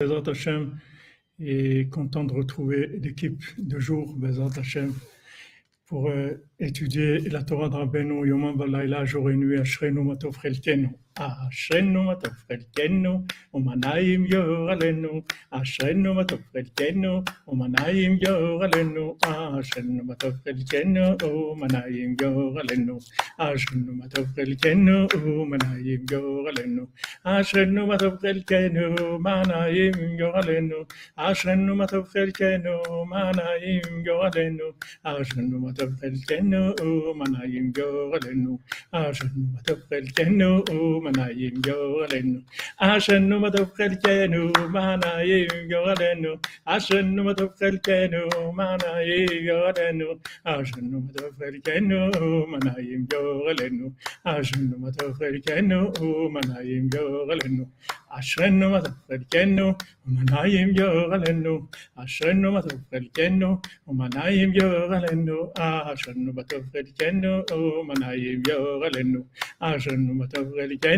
Bezat Hashem, et content de retrouver l'équipe de jour, Bezat pour euh, étudier la Torah de Rabbeinu, Yom Balayla, jour et nuit, Ashrenu Matov Chelkenu. אשרנו מה טוב חלקנו, ומנעים יורלנו, אשרנו מה טוב חלקנו, ומנעים יורלנו, אשרנו מה טוב חלקנו, ומנעים יורלנו, אשרנו מה טוב חלקנו, ומנעים יורלנו, אשרנו מה טוב חלקנו, מנעים יורלנו, אשרנו מה טוב חלקנו, מנעים יורלנו, אשרנו מה טוב חלקנו, ומנעים יורלנו, אשרנו מה טוב חלקנו, manayim yoralenu ashenu matov chelkenu manayim yoralenu ashenu matov chelkenu manayim yoralenu ashenu matov chelkenu manayim yoralenu ashenu matov chelkenu manayim yoralenu ashenu matov chelkenu manayim yoralenu ashenu matov chelkenu manayim yoralenu ashenu matov chelkenu manayim yoralenu ashenu matov chelkenu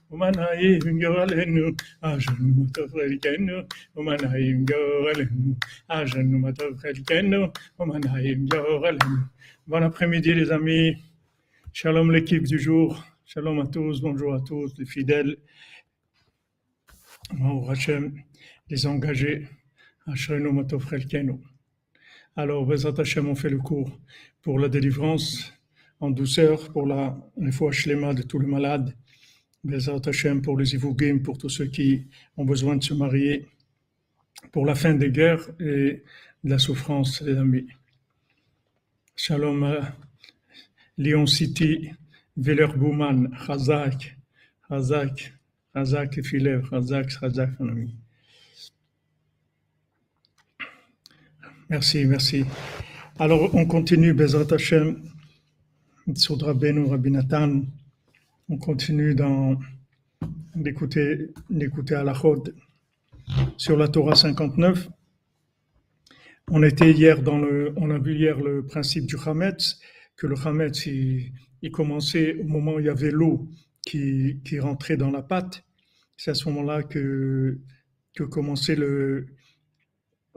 Bon après-midi, les amis. Shalom, l'équipe du jour. Shalom à tous, bonjour à tous, les fidèles. Les engagés. Alors, Bezat Hachem, on fait le cours pour la délivrance en douceur, pour la, les fois de tous les malades Bezat Hashem pour les ivugim, pour tous ceux qui ont besoin de se marier, pour la fin des guerres et de la souffrance, les amis. Shalom à Lyon City, Villerbouman, Razak, Razak, Razak et Filev, Razak, Razak, mon ami. Merci, merci. Alors, on continue, Bezrat Hashem, Soudra Benu, Rabinatan. On continue d'écouter, à la chode sur la Torah 59. On était hier dans le, on a vu hier le principe du Hametz, que le Hametz, il, commençait au moment où il y avait l'eau qui, qui rentrait dans la pâte. C'est à ce moment-là que, que commençait le,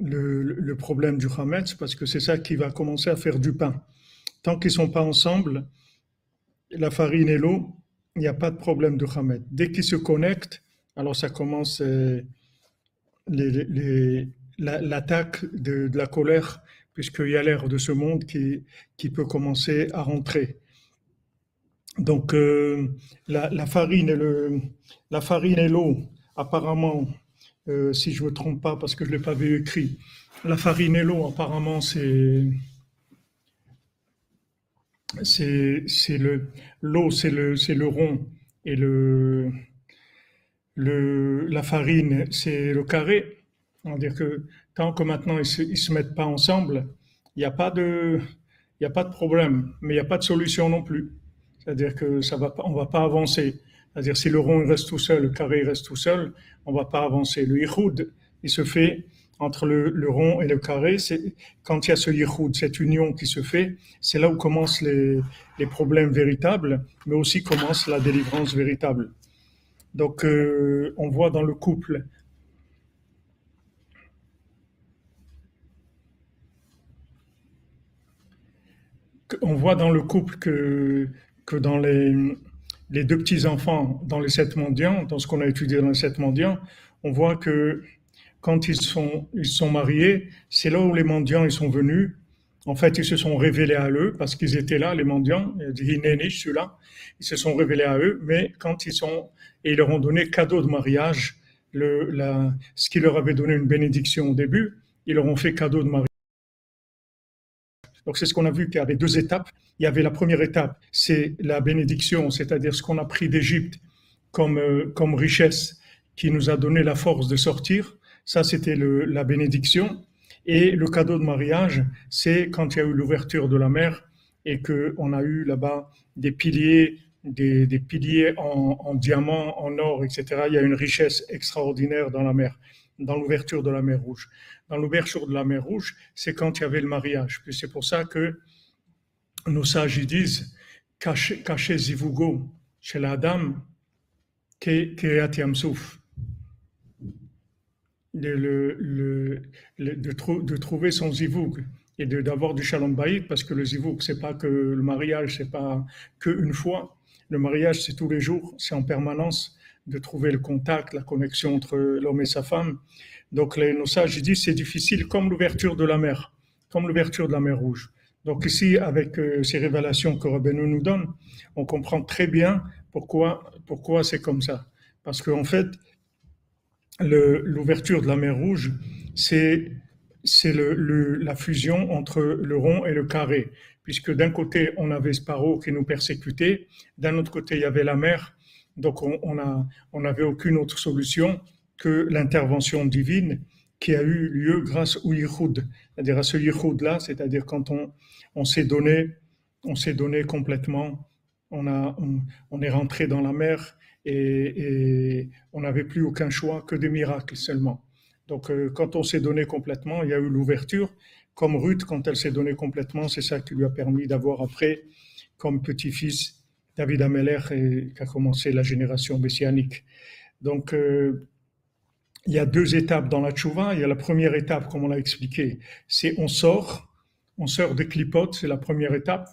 le, le, problème du Hametz, parce que c'est ça qui va commencer à faire du pain. Tant qu'ils ne sont pas ensemble, la farine et l'eau, il n'y a pas de problème de Hametz. Dès qu'ils se connectent, alors ça commence... Euh, l'attaque de, la colère, puisqu'il y a l'air de ce monde qui, peut commencer à rentrer. Donc euh, la, farine et le, la farine et l'eau, apparemment, euh, si je ne me trompe pas, parce que je ne l'ai pas vu écrit, la farine et l'eau, apparemment, c'est c'est le l'eau, c'est le c'est le rond et le le, la farine, c'est le carré. C'est-à-dire que tant que maintenant ils ne se, mettent pas ensemble, il n'y a, pas de, il a pas de problème, mais il n'y a pas de solution non plus. C'est-à-dire que ça va on ne va pas avancer. C'est-à-dire si le rond reste tout seul, le carré reste tout seul, on va pas avancer. Le yichud, il se fait entre le, rond et le carré. C'est quand il y a ce yichud, cette union qui se fait, c'est là où commencent les, les problèmes véritables, mais aussi commence la délivrance véritable. Donc, euh, on voit dans le couple on voit dans le couple que, que dans les, les deux petits-enfants, dans les sept mendiants, dans ce qu'on a étudié dans les sept mendiants, on voit que quand ils sont, ils sont mariés, c'est là où les mendiants ils sont venus. En fait, ils se sont révélés à eux parce qu'ils étaient là, les mendiants. Je suis là. Ils se sont révélés à eux, mais quand ils sont et ils leur ont donné cadeau de mariage, le, la, ce qui leur avait donné une bénédiction au début, ils leur ont fait cadeau de mariage. Donc c'est ce qu'on a vu qu'il y avait deux étapes. Il y avait la première étape, c'est la bénédiction, c'est-à-dire ce qu'on a pris d'Égypte comme, euh, comme richesse qui nous a donné la force de sortir. Ça, c'était la bénédiction. Et le cadeau de mariage, c'est quand il y a eu l'ouverture de la mer et qu'on a eu là-bas des piliers, des, piliers en, en, diamant, en or, etc. Il y a une richesse extraordinaire dans la mer, dans l'ouverture de la mer Rouge. Dans l'ouverture de la mer Rouge, c'est quand il y avait le mariage. Puis c'est pour ça que nos sages disent cachez zivugo chez la dame qui est. De, le, le, de, de, trouver son zivoug et d'avoir du shalom bayit parce que le zivoug c'est pas que le mariage c'est pas que une fois. Le mariage c'est tous les jours c'est en permanence de trouver le contact la connexion entre l'homme et sa femme. Donc les, nos sages disent c'est difficile comme l'ouverture de la mer comme l'ouverture de la mer rouge. Donc ici, avec euh, ces révélations que Rabbeinu nous donne, on comprend très bien pourquoi, pourquoi c'est comme ça. Parce qu'en fait, l'ouverture de la mer Rouge, c'est le, la fusion entre le rond et le carré, puisque d'un côté on avait Sparrow qui nous persécutait, d'un autre côté il y avait la mer, donc on on on n'avait aucune autre solution que l'intervention divine qui a eu lieu grâce au Yichud, c'est-à-dire à ce Yichud là, c'est-à-dire quand on on s'est donné, on s'est donné complètement, on, a, on, est rentré dans la mer et, on n'avait plus aucun choix que des miracles seulement. Donc euh, quand on s'est donné complètement, il y a eu l'ouverture. Comme Ruth, quand elle s'est donnée complètement, c'est ça qui lui a permis d'avoir après, comme petit-fils, David Ameller, qui a commencé la génération messianique. Donc, euh, il y a deux étapes dans la tchouva. Il y a la première étape, comme on l'a expliqué, c'est on sort, on sort des clipotes, c'est la première étape.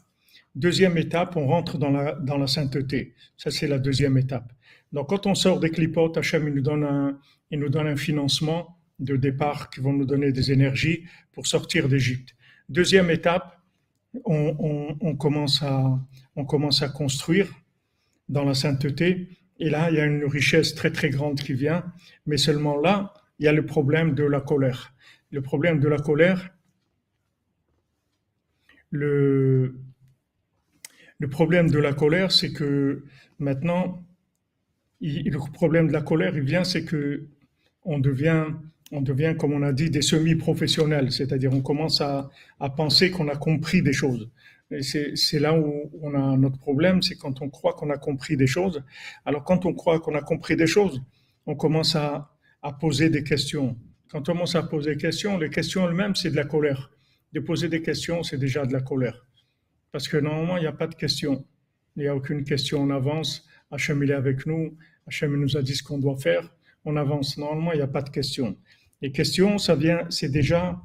Deuxième étape, on rentre dans la, dans la sainteté. Ça, c'est la deuxième étape. Donc, quand on sort des clipotes, Hachem il nous, donne un, il nous donne un financement de départ qui vont nous donner des énergies pour sortir d'Égypte. Deuxième étape, on, on, commence à, on commence à construire dans la sainteté. Et là, il y a une richesse très, très grande qui vient. Mais seulement là, il y a le problème de la colère. Le problème de la colère, le, le problème de la colère, c'est que maintenant, le problème de la colère, il vient, c'est que on devient, on devient, comme on a dit, des semi-professionnels, c'est-à-dire on commence à, penser qu'on a compris des choses. C'est là où on a notre problème, c'est quand on croit qu'on a compris des choses. Alors quand on croit qu'on a compris des choses, on commence à, poser des questions. Quand on commence à poser des questions, les questions elles-mêmes, c'est de la colère de poser des questions, c'est déjà de la colère. Parce que normalement, il n'y a pas de questions. Il n'y a aucune question. On avance. Hachem, il est avec nous. Hachem nous a dit ce qu'on doit faire. On avance. Normalement, il n'y a pas de questions. Les questions, ça vient, c'est déjà,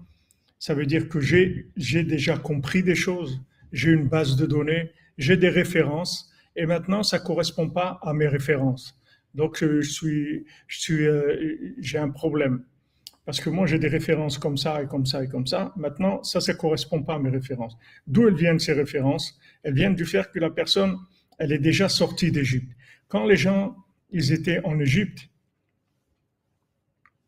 ça veut dire que j'ai, déjà compris des choses. J'ai une base de données. J'ai des références. Et maintenant, ça correspond pas à mes références. Donc, je suis, je suis, euh, j'ai un problème. Parce que moi, j'ai des références comme ça et comme ça et comme ça. Maintenant, ça, ça correspond pas à mes références. D'où elles viennent ces références? Elles viennent du fait que la personne, elle est déjà sortie d'Égypte. Quand les gens, ils étaient en Égypte,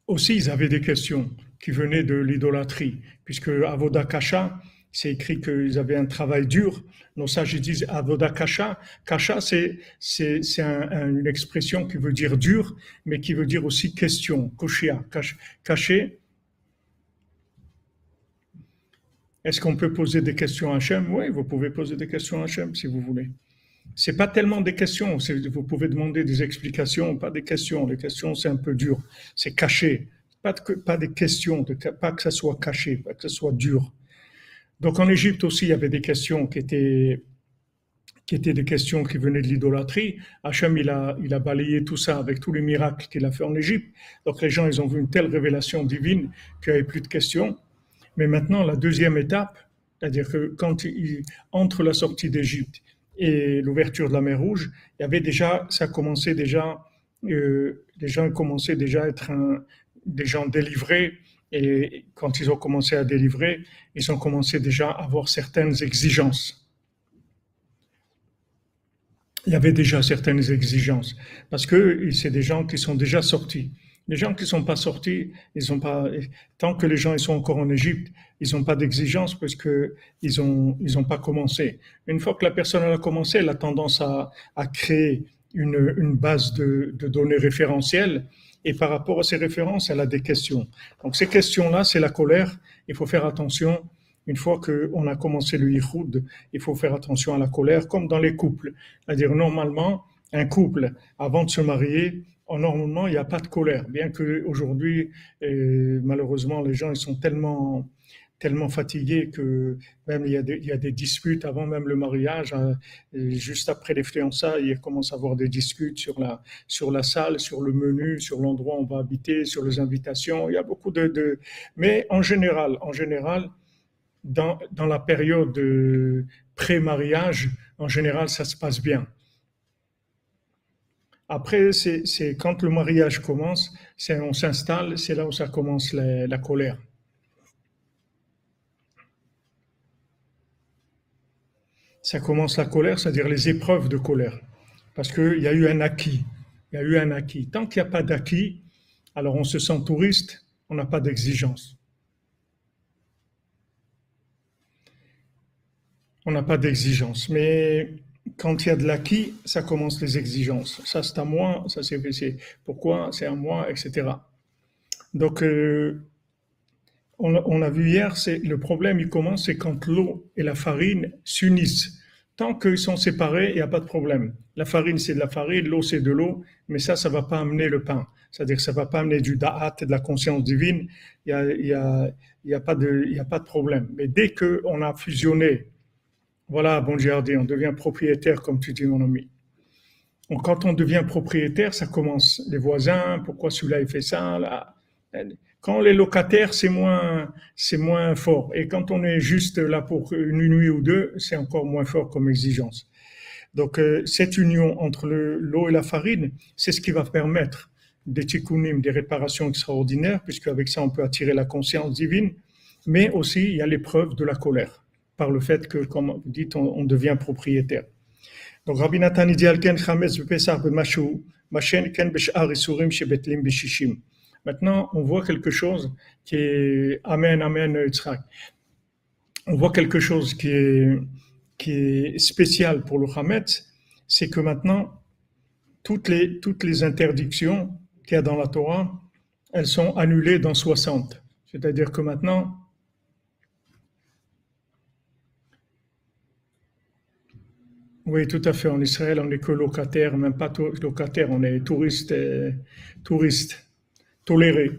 aussi, ils avaient des questions qui venaient de l'idolâtrie, puisque Avoda Kasha, c'est écrit qu'ils avaient un travail dur. Nos sages disent avoda kasha. Kasha, c'est, une expression qui veut dire dur, mais qui veut dire aussi question. Koshia, caché. Est-ce qu'on peut poser des questions à Hachem? Oui, vous pouvez poser des questions à Hachem si vous voulez. C'est pas tellement des questions. Vous pouvez demander des explications, pas des questions. Les questions, c'est un peu dur. C'est caché. Pas, de, pas des questions, pas que ça soit caché, pas que ça soit dur. Donc en Égypte aussi, il y avait des questions qui étaient, qui étaient des questions qui venaient de l'idolâtrie. Hachem, il a, il a balayé tout ça avec tous les miracles qu'il a fait en Égypte. Donc les gens, ils ont vu une telle révélation divine qu'il n'y avait plus de questions. Mais maintenant, la deuxième étape, c'est-à-dire que quand il, entre la sortie d'Égypte et l'ouverture de la mer Rouge, il y avait déjà, ça commençait déjà, euh, les gens commençaient déjà à être des gens délivrés, et quand ils ont commencé à délivrer, ils ont commencé déjà à avoir certaines exigences. Il y avait déjà certaines exigences parce que c'est des gens qui sont déjà sortis. Les gens qui ne sont pas sortis, ils pas. Tant que les gens ils sont encore en Égypte, ils n'ont pas d'exigence parce que ils ont ils ont pas commencé. Une fois que la personne a commencé, elle a tendance à, à créer une, une base de, de données référentielles et par rapport à ces références, elle a des questions. Donc ces questions-là, c'est la colère. Il faut faire attention une fois qu'on a commencé le yichud, il faut faire attention à la colère, comme dans les couples. C'est-à-dire, normalement, un couple, avant de se marier, normalement, il n'y a pas de colère. Bien que aujourd'hui, malheureusement, les gens ils sont tellement tellement fatigués que même il y, a des, il y a des disputes avant même le mariage. Hein, juste après les fiançailles, il commence à avoir des disputes sur la, sur la salle, sur le menu, sur l'endroit où on va habiter, sur les invitations. Il y a beaucoup de... de... Mais en général, en général, dans, dans la période pré-mariage, en général, ça se passe bien. Après, c'est quand le mariage commence, on s'installe, c'est là où ça commence la, colère. Ça commence la colère, c'est-à-dire les épreuves de colère. Parce qu'il y a eu un acquis. Il y a eu un acquis. Tant qu'il n'y a pas d'acquis, alors on se sent touriste, on n'a pas d'exigence. On n'a pas d'exigence. Mais quand il y a de l'acquis, ça commence les exigences. Ça, c'est à moi, ça, c'est pourquoi, c'est à moi, etc. Donc, euh, on, a vu hier, c'est le problème, il commence, c'est quand l'eau et la farine s'unissent. Tant qu'ils sont séparés, il n'y a pas de problème. La farine, c'est de la farine, l'eau, c'est de l'eau, mais ça, ça va pas amener le pain. C'est-à-dire que ça va pas amener du da'at, de la conscience divine. Il n'y y a, a pas de problème. Mais dès qu'on a fusionné voilà, bon jardin, on devient propriétaire, comme tu dis, mon ami. Donc, quand on devient propriétaire, ça commence. Les voisins, pourquoi celui-là il fait ça là? Quand les locataires, c'est moins, c'est moins fort. Et quand on est juste là pour une nuit ou deux, c'est encore moins fort comme exigence. Donc, euh, cette union entre l'eau et la farine, c'est ce qui va permettre des tikkunim, des réparations extraordinaires, puisque avec ça, on peut attirer la conscience divine. Mais aussi, il y a l'épreuve de la colère par le fait que, comme vous dites, on, devient propriétaire. Donc, Rabbi Nathan dit Alken Chametz Pesach B'Mashu, Machen Ken Isurim Shebetlim B'Shishim. Maintenant, on voit quelque chose qui est Amen, Amen, Yitzhak. On voit quelque chose qui est, qui est spécial pour le Chametz, c'est que maintenant, toutes les, toutes les interdictions qu'il y a dans la Torah, elles sont annulées dans 60. C'est-à-dire que maintenant, Oui, tout à fait. En Israël, on n'est que locataire, même pas locataire, on est touriste, euh, toléré.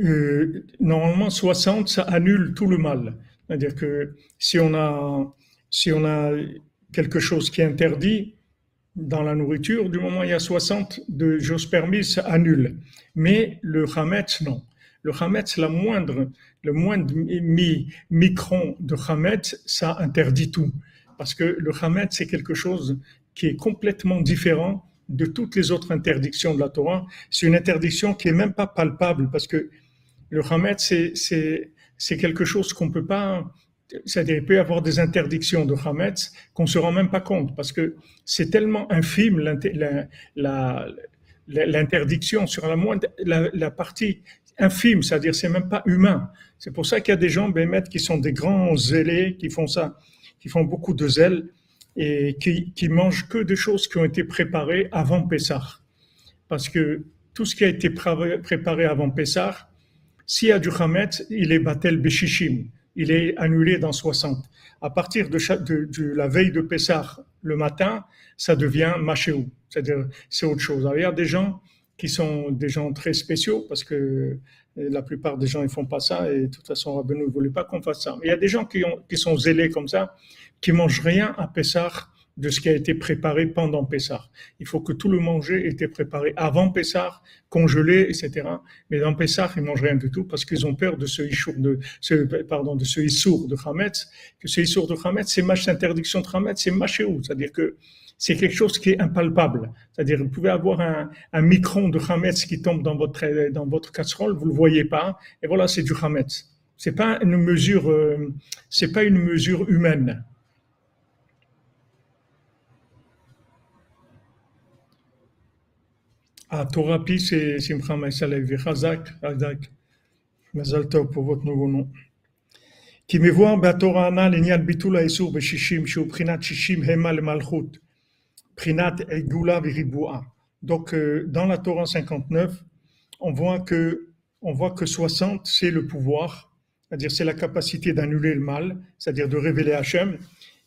Euh, normalement, 60, ça annule tout le mal. C'est-à-dire que si on a, si on a quelque chose qui est interdit dans la nourriture, du moment où il y a 60 de choses permises, ça annule. Mais le Hametz, non. Le Hametz, la moindre, le moindre micron de Hametz, ça interdit tout. Parce que le Hametz, c'est quelque chose qui est complètement différent de toutes les autres interdictions de la Torah. C'est une interdiction qui est même pas palpable parce que le Hametz, c'est quelque chose qu'on peut pas, c'est-à-dire il peut y avoir des interdictions de Hametz qu'on se rend même pas compte parce que c'est tellement infime l'interdiction sur la moindre, la partie infime, c'est-à-dire c'est même pas humain. C'est pour ça qu'il y a des gens, Bémet, qui sont des grands zélés, qui font ça, qui font beaucoup de zèle et qui, qui mangent que des choses qui ont été préparées avant Pessah. Parce que tout ce qui a été préparé avant Pessah, s'il y a du Hametz, il est Batel Beshishim, il est annulé dans 60. À partir de, de, la veille de Pessah, le matin, ça devient Machéou, c'est-à-dire c'est autre chose. Alors, il y a des gens qui sont des gens très spéciaux parce que la plupart des gens ils font pas ça et de toute façon Rabbeinu ne voulait pas qu'on fasse ça. Mais il y a des gens qui sont zélés comme ça, qui mangent rien à Pessah de ce qui a été préparé pendant Pessah. Il faut que tout le manger ait été préparé avant Pessah, congelé, etc. Mais dans Pessah, ils mangent rien du tout parce qu'ils ont peur de ce issour de, ce, pardon, de ce issour de Hametz, que ce issour de Hametz, c'est mach interdiction de Hametz, c'est machéou. C'est-à-dire que c'est quelque chose qui est impalpable. C'est-à-dire, vous pouvez avoir un, un micron de Hametz qui tombe dans votre, dans votre casserole, vous le voyez pas, et voilà, c'est du Hametz. C'est pas une mesure, euh, c'est pas une mesure humaine. Ah, Torapi, c'est Simcha Maïsalev, Chazak, Chazak. Mazal Tov pour votre nouveau nom. כי מבואר בתורה הנ"ל לעניין ביטול האיסור בשישים שהוא בחינת שישים המה למלכות Prinat Egula Viribua. Donc, euh, dans la Torah 59, on voit que on voit que 60, c'est le pouvoir, c'est-à-dire c'est la capacité d'annuler le mal, c'est-à-dire de révéler Hachem.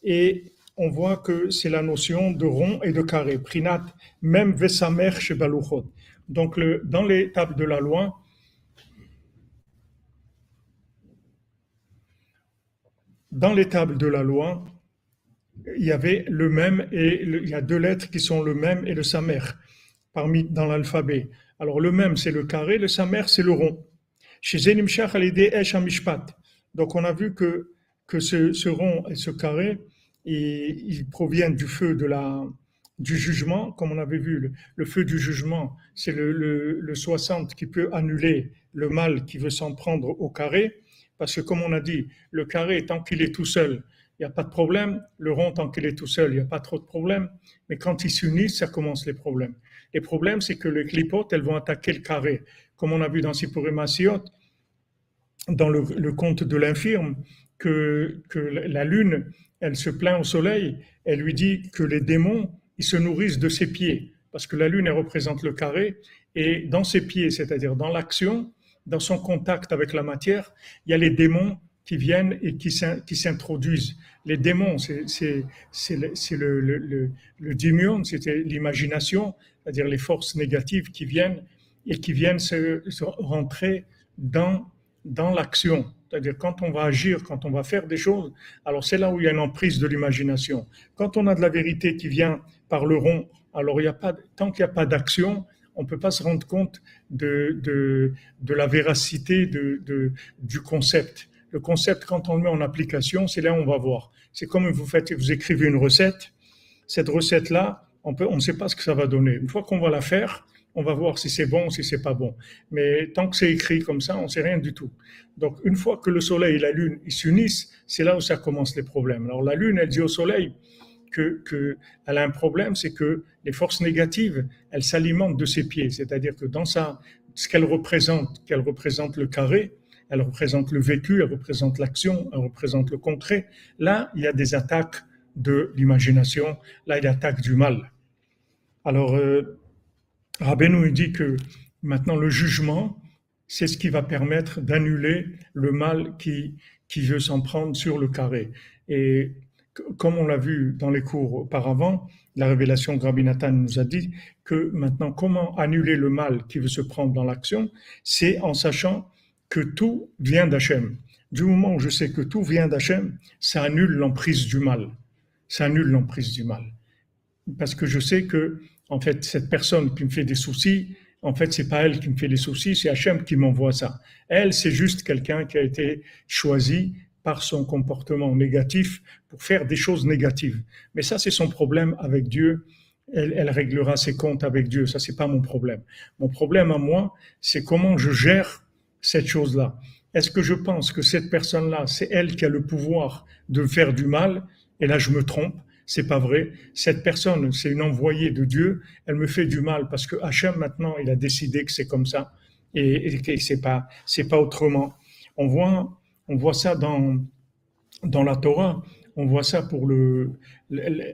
Et on voit que c'est la notion de rond et de carré, prinat, même vesamer chez Baluchot. Donc dans les tables de la loi, dans les de la loi, il y avait le même et il y a deux lettres qui sont le même et le samer parmi dans l'alphabet. Alors le même c'est le carré, le samer c'est le rond. Chez Zenimshach Donc on a vu que que ce, rond et ce carré, ils, proviennent du feu de la du jugement, comme on avait vu, le, feu du jugement, c'est le, le, le 60 qui peut annuler le mal qui veut s'en prendre au carré, parce que comme on a dit, le carré, tant qu'il est tout seul, il n'y a pas de problème. Le rond, tant qu'il est tout seul, il n'y a pas trop de problème. Mais quand ils s'unissent, ça commence les problèmes. Les problèmes, c'est que les clipotes, elles vont attaquer le carré. Comme on a vu dans Sipurim dans le conte de l'infirme, que, la lune, elle se plaint au soleil, elle lui dit que les démons, ils se nourrissent de ses pieds, parce que la lune, elle représente le carré, et dans ses pieds, c'est-à-dire dans l'action, dans son contact avec la matière, il y a les démons qui viennent et qui s'introduisent. Les démons, c'est le, le, le, c'était l'imagination, c'est-à-dire les forces négatives qui viennent et qui viennent se, rentrer dans l'action. C'est-à-dire quand on va agir, quand on va faire des choses, alors c'est là où il y a une emprise de l'imagination. Quand on a de la vérité qui vient par le rond, alors il y a pas, tant qu'il n'y a pas d'action, on ne peut pas se rendre compte de, de, de la véracité de, de, du concept. Le concept, quand on le met en application, c'est là où on va voir. C'est comme vous faites, vous écrivez une recette. Cette recette-là, on peut, on ne sait pas ce que ça va donner. Une fois qu'on va la faire, on va voir si c'est bon si c'est pas bon. Mais tant que c'est écrit comme ça, on sait rien du tout. Donc, une fois que le soleil et la lune, s'unissent, c'est là où ça commence les problèmes. Alors, la lune, elle dit au soleil que, que elle a un problème, c'est que les forces négatives, elles s'alimentent de ses pieds. C'est-à-dire que dans ça, ce qu'elle représente, qu'elle représente le carré, elle représente le vécu, elle représente l'action, elle représente le concret. Là, il y a des attaques de l'imagination, là, il y a attaques du mal. Alors, euh, Rabbeinu dit que maintenant le jugement, c'est ce qui va permettre d'annuler le mal qui, qui veut s'en prendre sur le carré. Et comme on l'a vu dans les cours auparavant, la révélation Nathan nous a dit que maintenant, comment annuler le mal qui veut se prendre dans l'action, c'est en sachant que tout vient d'Hachem. Du moment où je sais que tout vient d'Hachem, ça annule l'emprise du mal. Ça annule l'emprise du mal. Parce que je sais que, en fait, cette personne qui me fait des soucis, en fait, c'est pas elle qui me fait des soucis, c'est Hachem qui m'envoie ça. Elle, c'est juste quelqu'un qui a été choisi par son comportement négatif pour faire des choses négatives. Mais ça, c'est son problème avec Dieu. Elle, elle, réglera ses comptes avec Dieu. Ça, c'est pas mon problème. Mon problème à moi, c'est comment je gère cette chose-là Est-ce que je pense que cette personne-là, c'est elle qui a le pouvoir de faire du mal? Et là, je me trompe. C'est pas vrai. Cette personne, c'est une envoyée de Dieu. Elle me fait du mal parce que Hachem maintenant, il a décidé que c'est comme ça et, et que c'est pas, c'est pas autrement. On voit, on voit ça dans dans la Torah. On voit ça pour le,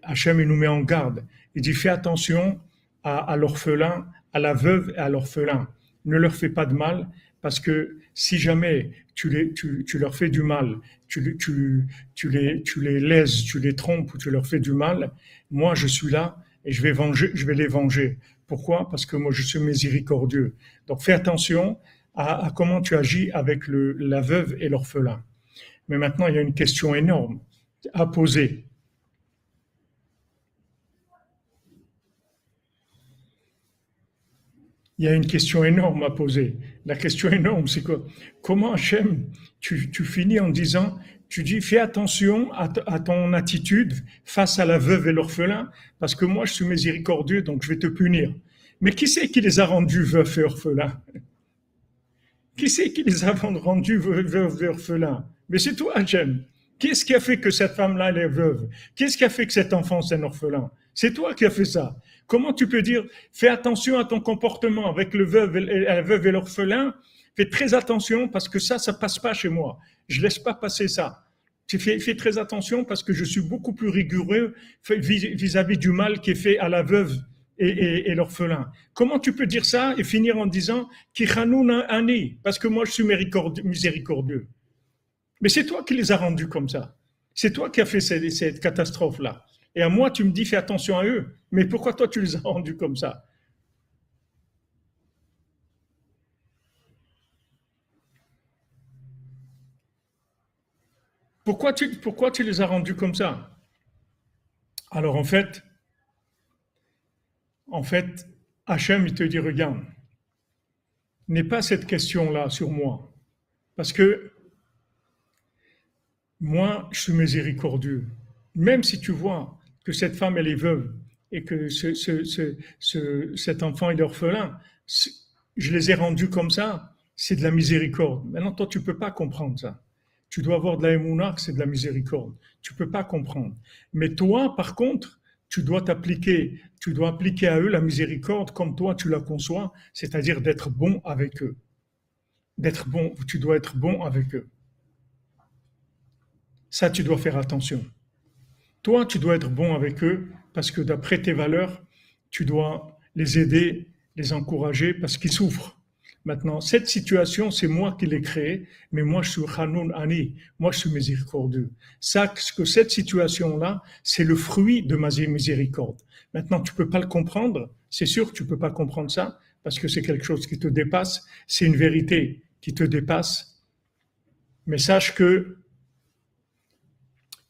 Hachem, il nous met en garde. Il dit fais attention à, à l'orphelin, à la veuve et à l'orphelin. Ne leur fais pas de mal parce que si jamais tu, les, tu, tu leur fais du mal, tu, tu, tu, les, tu les lèses, tu les trompes ou tu leur fais du mal, moi je suis là et je vais, venger, je vais les venger. Pourquoi? Parce que moi je suis miséricordieux. Donc fais attention à, à comment tu agis avec le, la veuve et l'orphelin. Mais maintenant il y a une question énorme à poser. Il y a une question énorme à poser. La question énorme, c'est quoi? Comment Hachem, tu, finis en disant, tu dis, fais attention à, à, ton attitude face à la veuve et l'orphelin, parce que moi, je suis miséricordieux, donc je vais te punir. Mais qui c'est qui les a rendus veufs et orphelins? Qui c'est qui les a rendus veufs et orphelins? Mais c'est toi, Hachem. Qu'est-ce qui a fait que cette femme-là, elle est veuve? Qu'est-ce qui a fait que cet enfant, c'est un orphelin? C'est toi qui as fait ça. Comment tu peux dire, fais attention à ton comportement avec la veuve et l'orphelin, fais très attention parce que ça, ça passe pas chez moi. Je laisse pas passer ça. Fais, fais très attention parce que je suis beaucoup plus rigoureux vis-à-vis du mal qui est fait à la veuve et, l'orphelin. Comment tu peux dire ça et finir en disant ani parce que moi je suis miséricordieux. Mais c'est toi qui les as rendus comme ça. C'est toi qui as fait cette, cette catastrophe-là. Et à moi, tu me dis fais attention à eux. Mais pourquoi toi tu les as rendus comme ça? Pourquoi tu, pourquoi tu les as rendus comme ça? Alors en fait, en fait, Hachem, il te dit, regarde, n'est pas cette question-là sur moi. Parce que moi, je suis miséricordieux. Même si tu vois que cette femme, elle est veuve et que cet enfant est orphelin, je les ai rendus comme ça, c'est de la miséricorde. Maintenant, toi, tu peux pas comprendre ça. Tu dois avoir de la que c'est de la miséricorde. Tu peux pas comprendre. Mais toi, par contre, tu dois t'appliquer, tu dois appliquer à eux la miséricorde comme toi tu la conçois, c'est-à-dire d'être bon avec eux. D'être bon, tu dois être bon avec eux. Ça, tu dois faire attention. Toi, tu dois être bon avec eux parce que d'après tes valeurs, tu dois les aider, les encourager parce qu'ils souffrent. Maintenant, cette situation, c'est moi qui l'ai créée, mais moi je suis Hanoun Ani, moi je suis miséricordieux. Ça, que cette situation-là, c'est le fruit de ma miséricorde. Maintenant, tu peux pas le comprendre, c'est sûr que tu peux pas comprendre ça, parce que c'est quelque chose qui te dépasse, c'est une vérité qui te dépasse. Mais sache que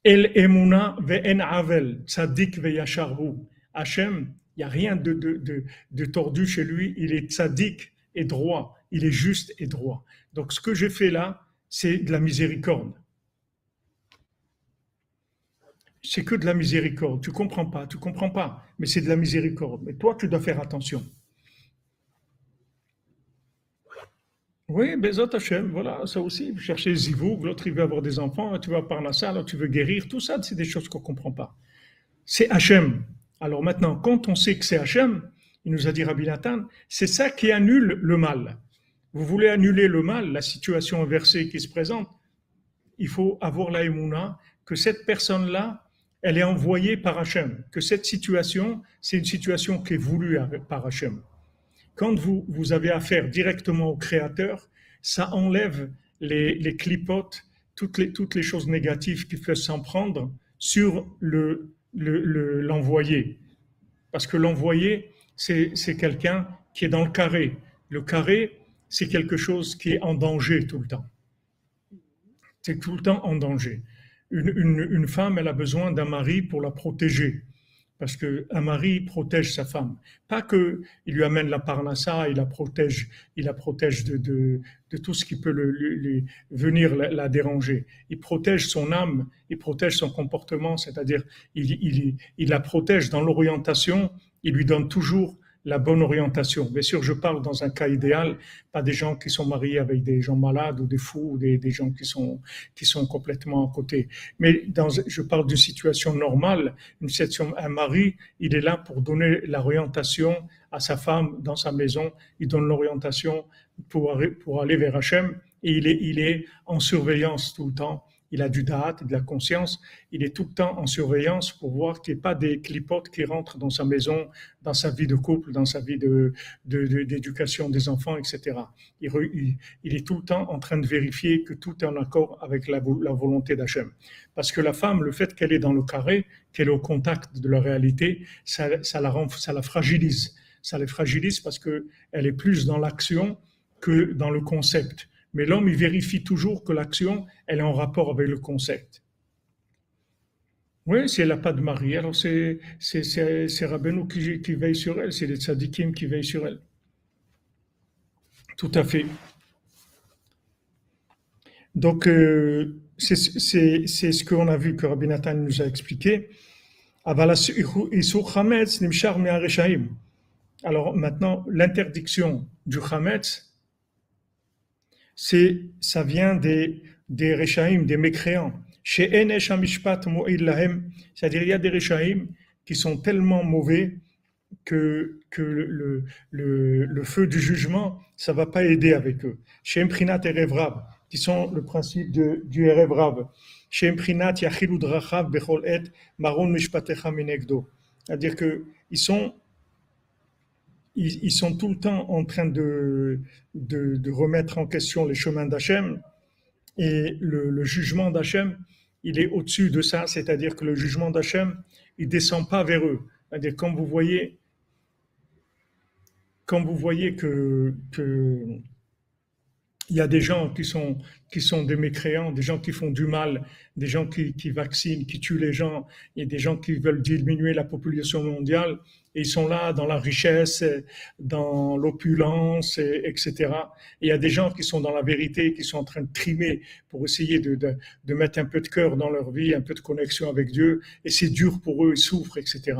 El Emuna ve'en avel, tzadik ve'yasharbu. Hachem, il n'y a rien de, tordu chez lui, il est tzadik, et droit, il est juste et droit. Donc ce que j'ai fait là, c'est de la miséricorde. C'est que de la miséricorde. Tu comprends pas, tu comprends pas, mais c'est de la miséricorde. Mais toi, tu dois faire attention. Oui, Bezot Hachem, voilà, ça aussi, chercher Zivou, l'autre il veut avoir des enfants, tu vas par la salle, tu veux guérir, tout ça, c'est des choses qu'on ne comprend pas. C'est Hachem. Alors maintenant, quand on sait que c'est Hachem, il nous a dit Rabbi Nathan, c'est ça qui annule le mal. Vous voulez annuler le mal, la situation inversée qui se présente, il faut avoir la émouna que cette personne-là, elle est envoyée par Hachem, que cette situation, c'est une situation qui est voulue par Hachem. Quand vous, vous avez affaire directement au Créateur, ça enlève les, clipotes, toutes les, choses négatives qui peuvent s'en prendre sur le, l'envoyé. Le, Parce que l'envoyé, c'est quelqu'un qui est dans le carré. Le carré, c'est quelque chose qui est en danger tout le temps. C'est tout le temps en danger. Une, femme, elle a besoin d'un mari pour la protéger. Parce qu'un mari protège sa femme. Pas qu'il lui amène la parnassa, il la protège, il la protège de, tout ce qui peut venir la, déranger. Il protège son âme, il protège son comportement, c'est-à-dire il, il la protège dans l'orientation il lui donne toujours la bonne orientation. Bien sûr, je parle dans un cas idéal, pas des gens qui sont mariés avec des gens malades ou des fous ou des, gens qui sont, qui sont complètement à côté. Mais dans, je parle d'une situation normale, une situation, un mari, il est là pour donner l'orientation à sa femme dans sa maison, il donne l'orientation pour, pour aller vers Hachem et il est, il est en surveillance tout le temps il a du date, de la conscience, il est tout le temps en surveillance pour voir qu'il n'y ait pas des clipotes qui rentrent dans sa maison, dans sa vie de couple, dans sa vie d'éducation de, des enfants, etc. Il, est tout le temps en train de vérifier que tout est en accord avec la, volonté d'Hachem. Parce que la femme, le fait qu'elle est dans le carré, qu'elle est au contact de la réalité, ça, la, ça la fragilise. Ça la fragilise parce qu'elle est plus dans l'action que dans le concept. Mais l'homme, il vérifie toujours que l'action, elle est en rapport avec le concept. Oui, si elle n'a pas de mari, alors c'est, c'est, qui, qui, veille sur elle, c'est les tzadikim qui veillent sur elle. Tout à fait. Donc, euh, c'est, ce qu'on a vu que Rabbi Nathan nous a expliqué. Alors maintenant, l'interdiction du Hametz, c'est, ça vient des, des des mécréants. Chez c'est-à-dire il y a des Rechaim qui sont tellement mauvais que, que le, le, le, feu du jugement, ça va pas aider avec eux. Chez Imprinat et Revrav, qui sont le principe de, du Revrav. Chez Imprinat, Drachav Bechol Et, Maron Mishpatecha Minegdo. C'est-à-dire qu'ils sont ils, sont tout le temps en train de, de, remettre en question les chemins d'Hachem. Et le, jugement d'Hachem, il est au-dessus de ça, c'est-à-dire que le jugement d'Hachem, il descend pas vers eux. C'est-à-dire, quand vous voyez, quand vous voyez que il y a des gens qui sont, qui sont des mécréants, des gens qui font du mal, des gens qui, qui vaccinent, qui tuent les gens, et des gens qui veulent diminuer la population mondiale. Et ils sont là dans la richesse, dans l'opulence, etc. Et il y a des gens qui sont dans la vérité, qui sont en train de trimer pour essayer de, de, de mettre un peu de cœur dans leur vie, un peu de connexion avec Dieu. Et c'est dur pour eux, ils souffrent, etc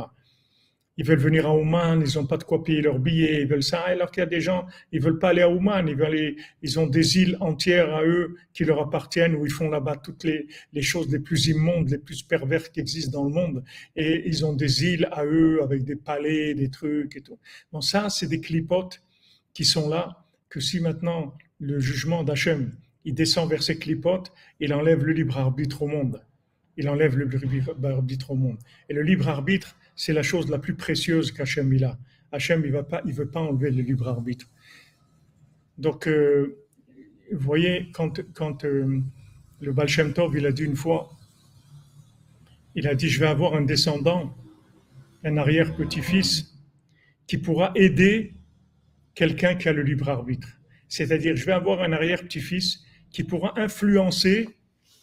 ils veulent venir à Ouman, ils n'ont pas de quoi payer leur billet, ils veulent ça. Alors qu'il y a des gens, ils veulent pas aller à Ouman, ils veulent aller, ils ont des îles entières à eux qui leur appartiennent où ils font là-bas toutes les, les choses les plus immondes, les plus perverses qui existent dans le monde. Et ils ont des îles à eux avec des palais, des trucs et tout. Bon, ça, c'est des clipotes qui sont là, que si maintenant le jugement d'Hachem, il descend vers ces clipotes, il enlève le libre arbitre au monde. Il enlève le libre arbitre au monde. Et le libre arbitre, c'est la chose la plus précieuse qu'Hachem il a. Hachem, il ne veut pas enlever le libre arbitre. Donc, euh, vous voyez, quand, euh, le Baal Shem Tov, il a dit une fois, il a dit, je vais avoir un descendant, un arrière-petit-fils, qui pourra aider quelqu'un qui a le libre arbitre. C'est-à-dire, je vais avoir un arrière-petit-fils qui pourra influencer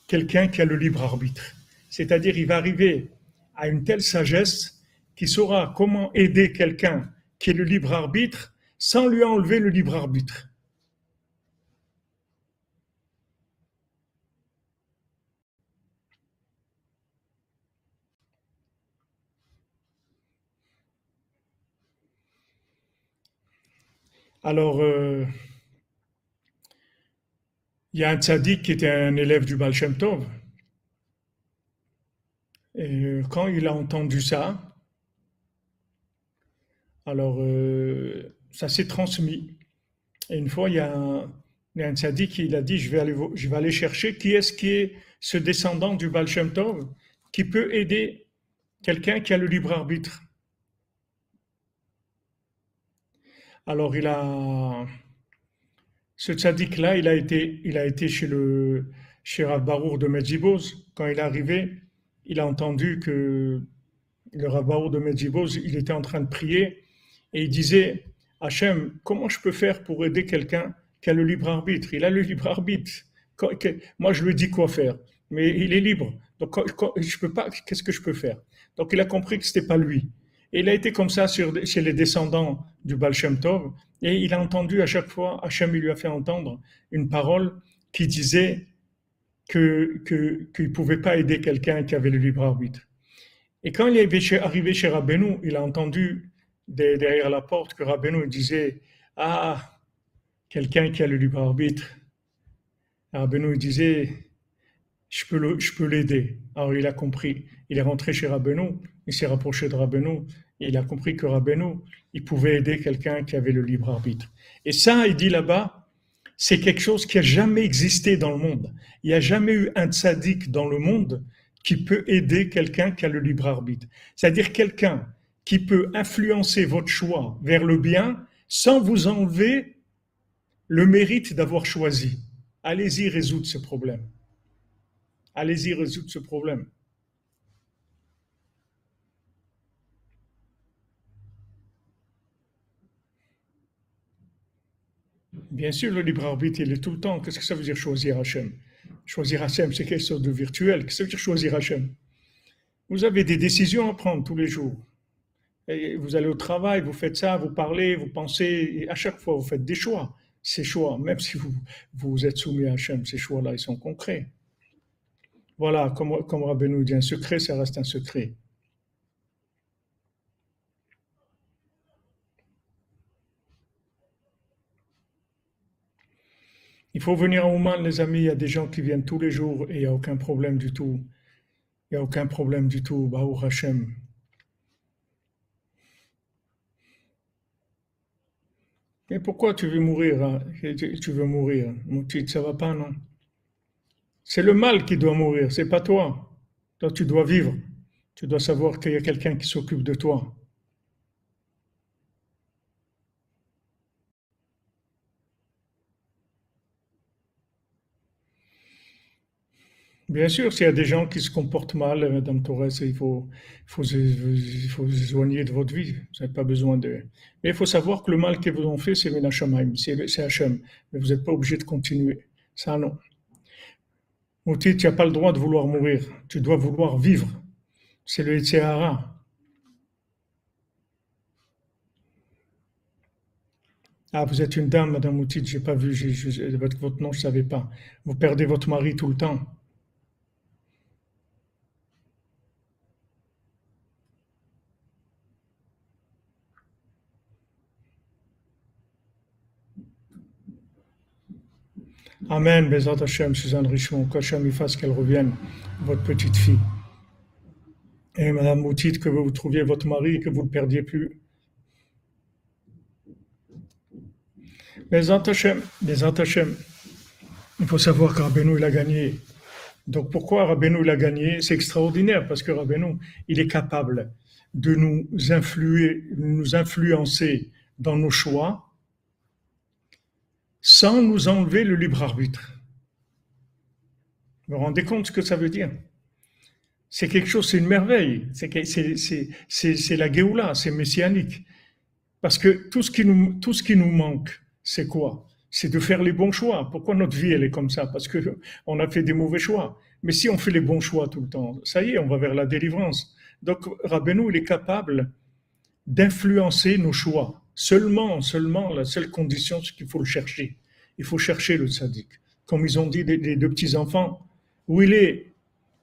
quelqu'un qui a le libre arbitre. C'est-à-dire, il va arriver à une telle sagesse qui saura comment aider quelqu'un qui est le libre arbitre sans lui enlever le libre arbitre. Alors, euh, il y a un tzaddik qui était un élève du Baal Tov. Et euh, quand il a entendu ça, alors, euh, ça s'est transmis. Et une fois, il y a un, qui a dit, je vais, aller, chercher qui est-ce qui est ce descendant du Baal Tov qui peut aider quelqu'un qui a le libre arbitre. Alors, il a, ce tzaddik-là, il a été, il a été chez le, chez Barour de Medjiboz. Quand il est arrivé, il a entendu que le Rav Barour de Medjiboz, il était en train de prier et il disait, Hachem, comment je peux faire pour aider quelqu'un qui a le libre arbitre? Il a le libre arbitre. Moi, je lui dis quoi faire, mais il est libre. Donc, je peux pas. Qu'est-ce que je peux faire? Donc, il a compris que c'était pas lui. Et il a été comme ça sur, chez les descendants du Baal Shem Tov, et il a entendu à chaque fois, Hachem il lui a fait entendre une parole qui disait qu'il ne pouvait pas aider quelqu'un qui avait le libre arbitre. Et quand il est arrivé chez Rabbeinu, il a entendu derrière la porte que Rabbeinu disait Ah, quelqu'un qui a le libre arbitre. Rabbeinu disait Je peux, je peux l'aider. Alors il a compris. Il est rentré chez Rabbeinu, il s'est rapproché de Rabbeinu, et il a compris que Rabbeinu, il pouvait aider quelqu'un qui avait le libre arbitre. Et ça, il dit là-bas, c'est quelque chose qui a jamais existé dans le monde. Il n'y a jamais eu un tzaddik dans le monde qui peut aider quelqu'un qui a le libre arbitre. C'est-à-dire quelqu'un qui peut influencer votre choix vers le bien sans vous enlever le mérite d'avoir choisi. Allez-y résoudre ce problème. Allez-y résoudre ce problème. Bien sûr, le libre arbitre, il est tout le temps. Qu'est-ce que ça veut dire choisir Hachem? Choisir Hachem, c'est quelque chose de virtuel. Qu'est-ce que ça veut dire choisir Hachem? Vous avez des décisions à prendre tous les jours vous allez au travail, vous faites ça, vous parlez, vous pensez, et à chaque fois vous faites des choix. Ces choix, même si vous, vous êtes soumis à Hachem, ces choix-là, ils sont concrets. Voilà, comme, comme Rabbi nous dit, un secret, ça reste un secret. Il faut venir à Ouman, les amis. Il y a des gens qui viennent tous les jours et il n'y a aucun problème du tout. Il n'y a aucun problème du tout. Baou Hachem. Mais pourquoi tu veux mourir hein? Tu veux mourir Mon ça va pas, non? C'est le mal qui doit mourir, c'est pas toi. Toi, tu dois vivre. Tu dois savoir qu'il y a quelqu'un qui s'occupe de toi. Bien sûr, s'il y a des gens qui se comportent mal, Madame Torres, il faut, il faut de votre vie. Vous n'avez pas besoin de. Mais il faut savoir que le mal qu'ils vous ont fait, c'est Menachamaim, c'est Hachem. Mais vous n'êtes pas obligé de continuer. Ça, non. Mouti, tu n'as pas le droit de vouloir mourir. Tu dois vouloir vivre. C'est le Yitzhara. Ah, vous êtes une dame, Madame Moutit, je n'ai pas vu, votre nom, je ne savais pas. Vous perdez votre mari tout le temps. Amen, Bézat Hashem, Suzanne Richemont, qu'Hachem il fasse qu'elle revienne, votre petite fille. Et Madame Moutit, que vous trouviez votre mari et que vous ne perdiez plus. Bézat Hashem, Bézat Hashem, il faut savoir que Rabbeinu, il a gagné. Donc pourquoi Rabbeinu, il a gagné? C'est extraordinaire parce que Rabbeinu, il est capable de nous influer, nous influencer dans nos choix, sans nous enlever le libre arbitre. Vous vous rendez compte ce que ça veut dire? C'est quelque chose, c'est une merveille. C'est la Géoula, c'est messianique. Parce que tout ce qui nous, tout ce qui nous manque, c'est quoi? C'est de faire les bons choix. Pourquoi notre vie, elle est comme ça? Parce qu'on a fait des mauvais choix. Mais si on fait les bons choix tout le temps, ça y est, on va vers la délivrance. Donc, Rabbeinu, il est capable d'influencer nos choix. Seulement, seulement, la seule condition, c'est qu'il faut le chercher. Il faut chercher le sadique. Comme ils ont dit les deux petits-enfants, où il est?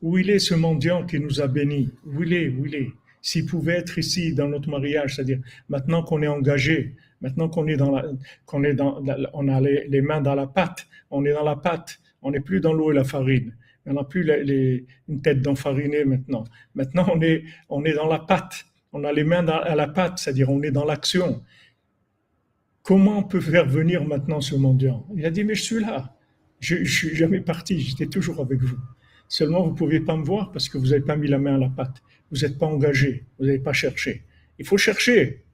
Où il est ce mendiant qui nous a bénis? Où il est? Où il est? S'il pouvait être ici dans notre mariage, c'est-à-dire maintenant qu'on est engagé, maintenant qu'on est dans la, qu'on est dans, on a les, mains dans la pâte, on est dans la pâte, on n'est plus dans l'eau et la farine. On n'a plus une tête d'enfariné maintenant. Maintenant, on est, on est dans la pâte. On a les mains à la pâte, c'est-à-dire on est dans l'action. Comment on peut faire venir maintenant ce mendiant? Il a dit, mais je suis là. Je ne suis jamais parti, j'étais toujours avec vous. Seulement, vous ne pouviez pas me voir parce que vous n'avez pas mis la main à la pâte. Vous n'êtes pas engagé, vous n'avez pas cherché. Il faut chercher.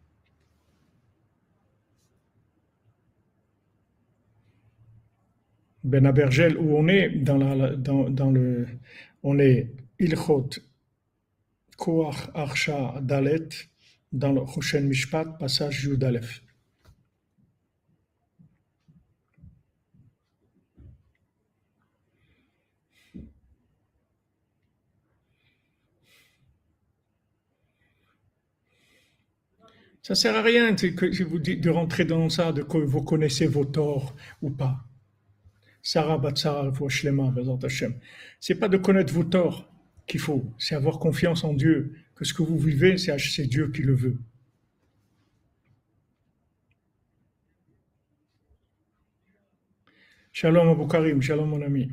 Ben Abergel, où on est dans, la, dans le, on est Ilchot, Koach, Archa, Dalet, dans le Hoshen Mishpat, passage Yudalef. Ça ne sert à rien que vous de rentrer dans ça, de que vous connaissez vos torts ou pas. Sarah Hashem. C'est pas de connaître vos torts qu'il faut, c'est avoir confiance en Dieu, que ce que vous vivez, c'est Dieu qui le veut. Shalom Abou Karim, shalom mon ami.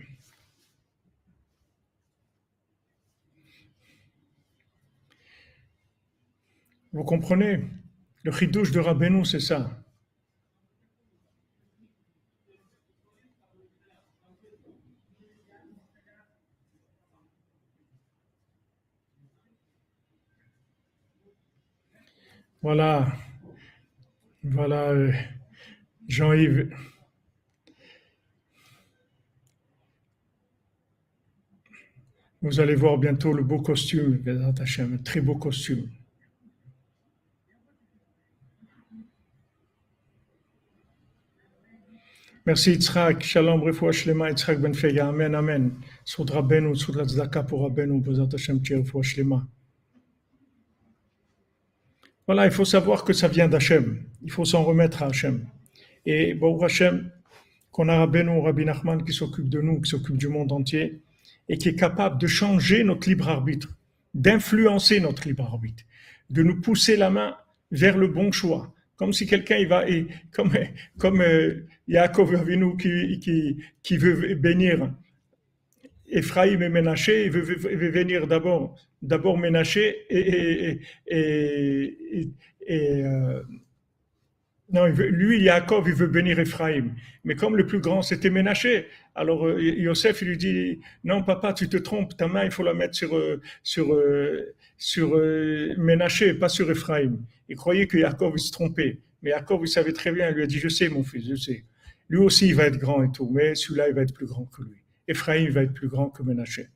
Vous comprenez? Le chidouche de Rabbeinu, c'est ça. Voilà, voilà, euh, Jean-Yves. Vous allez voir bientôt le beau costume, un très beau costume. Merci Yitzhak, Shalom, Refoua Shlema, Yitzhak Ben Fega, Amen, Amen. Soud Rabbeinu, Soud Tzedaka pour Rabbeinu, Bezat Hashem Refoua Shlema. Voilà, il faut savoir que ça vient d'Hachem. Il faut s'en remettre à Hachem. Et bon, Hachem, qu'on a Rabbeinu, Rabbi Nachman qui s'occupe de nous, qui s'occupe du monde entier, et qui est capable de changer notre libre arbitre, d'influencer notre libre arbitre, de nous pousser la main vers le bon choix comme si quelqu'un il va et comme comme euh, Yaakov qui, qui qui veut bénir Ephraim et Ménaché, il veut, il veut venir d'abord d'abord Ménaché et, et, et, euh, non, lui, Yaakov, il veut bénir Ephraim. Mais comme le plus grand, c'était Ménaché, alors euh, Yosef, il lui dit, non, papa, tu te trompes, ta main, il faut la mettre sur, sur, sur Ménaché, pas sur Ephraim. Il croyait que Yaakov se trompait. Mais Yaakov, il savait très bien, il lui a dit, je sais, mon fils, je sais. Lui aussi, il va être grand et tout, mais celui-là, il va être plus grand que lui. Ephraim va être plus grand que Ménaché.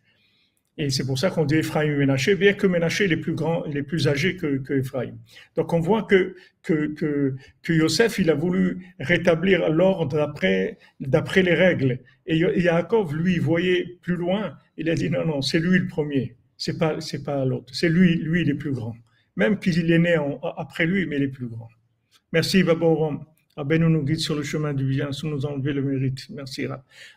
Et c'est pour ça qu'on dit Ephraim et Ménaché, bien que Ménaché est plus grand, il est plus âgé que, que Ephraim. Donc on voit que, que, que, que Yosef, il a voulu rétablir l'ordre d'après, d'après les règles. Et Yaakov, lui, voyait plus loin, il a dit non, non, c'est lui le premier, c'est pas, c'est pas l'autre, c'est lui, lui, il est plus grand. Même qu'il est né après lui, mais il est plus grand. Merci, Baborom. Abenou nous guide sur le chemin du bien sans nous enlever le mérite. Merci.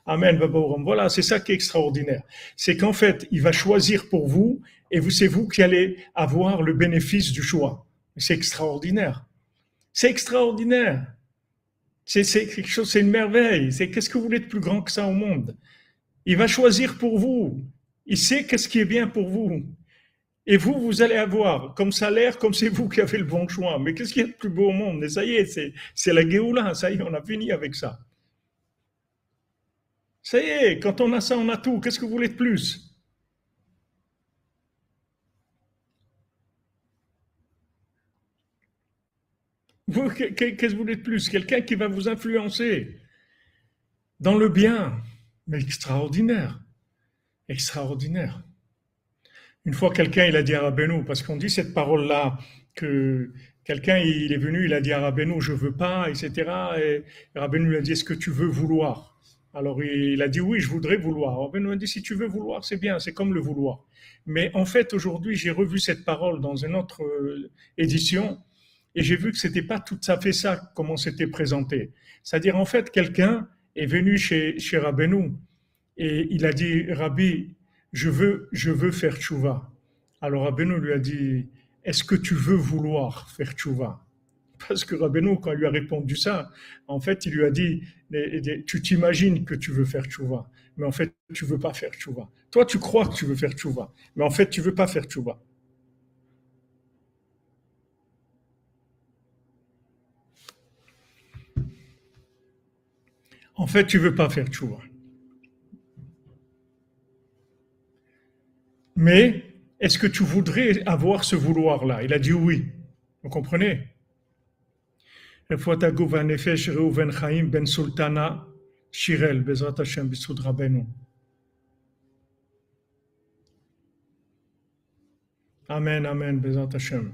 Amen. Voilà, c'est ça qui est extraordinaire. C'est qu'en fait, il va choisir pour vous et vous, c'est vous qui allez avoir le bénéfice du choix. C'est extraordinaire. C'est extraordinaire. C'est quelque chose, c'est une merveille. C'est qu'est-ce que vous voulez de plus grand que ça au monde? Il va choisir pour vous. Il sait qu'est-ce qui est bien pour vous. Et vous, vous allez avoir comme salaire, comme c'est vous qui avez le bon choix. Mais qu'est-ce qu'il y a de plus beau au monde? Et ça y est, c'est la Géoula, ça y est, on a fini avec ça. Ça y est, quand on a ça, on a tout. Qu'est-ce que vous voulez de plus? Qu'est-ce que vous voulez de plus? Quelqu'un qui va vous influencer dans le bien. Mais extraordinaire. Extraordinaire. Une fois, quelqu'un, il a dit à Rabbeinu, parce qu'on dit cette parole-là, que quelqu'un, il est venu, il a dit à Rabbeinu, je veux pas, etc. Et Rabbeinu lui a dit, est-ce que tu veux vouloir? Alors il a dit, oui, je voudrais vouloir. Rabbeinu a dit, si tu veux vouloir, c'est bien, c'est comme le vouloir. Mais en fait, aujourd'hui, j'ai revu cette parole dans une autre euh, édition et j'ai vu que c'était pas tout à fait ça, comment c'était présenté. C'est-à-dire, en fait, quelqu'un est venu chez, chez Rabbeinu et il a dit, Rabbi, je veux, je veux faire tchouva. Alors Rabbeinu lui a dit, est-ce que tu veux vouloir faire tchouva? Parce que Rabbeinu, quand il lui a répondu ça, en fait, il lui a dit, tu t'imagines que tu veux faire tchouva, mais en fait, tu veux pas faire tchouva. Toi, tu crois que tu veux faire tchouva, mais en fait, tu veux pas faire tchouva. En fait, tu veux pas faire tchouva. Mais est-ce que tu voudrais avoir ce vouloir-là? Il a dit oui. Vous comprenez? Ben Bezrat Hashem Amen, amen, Hashem.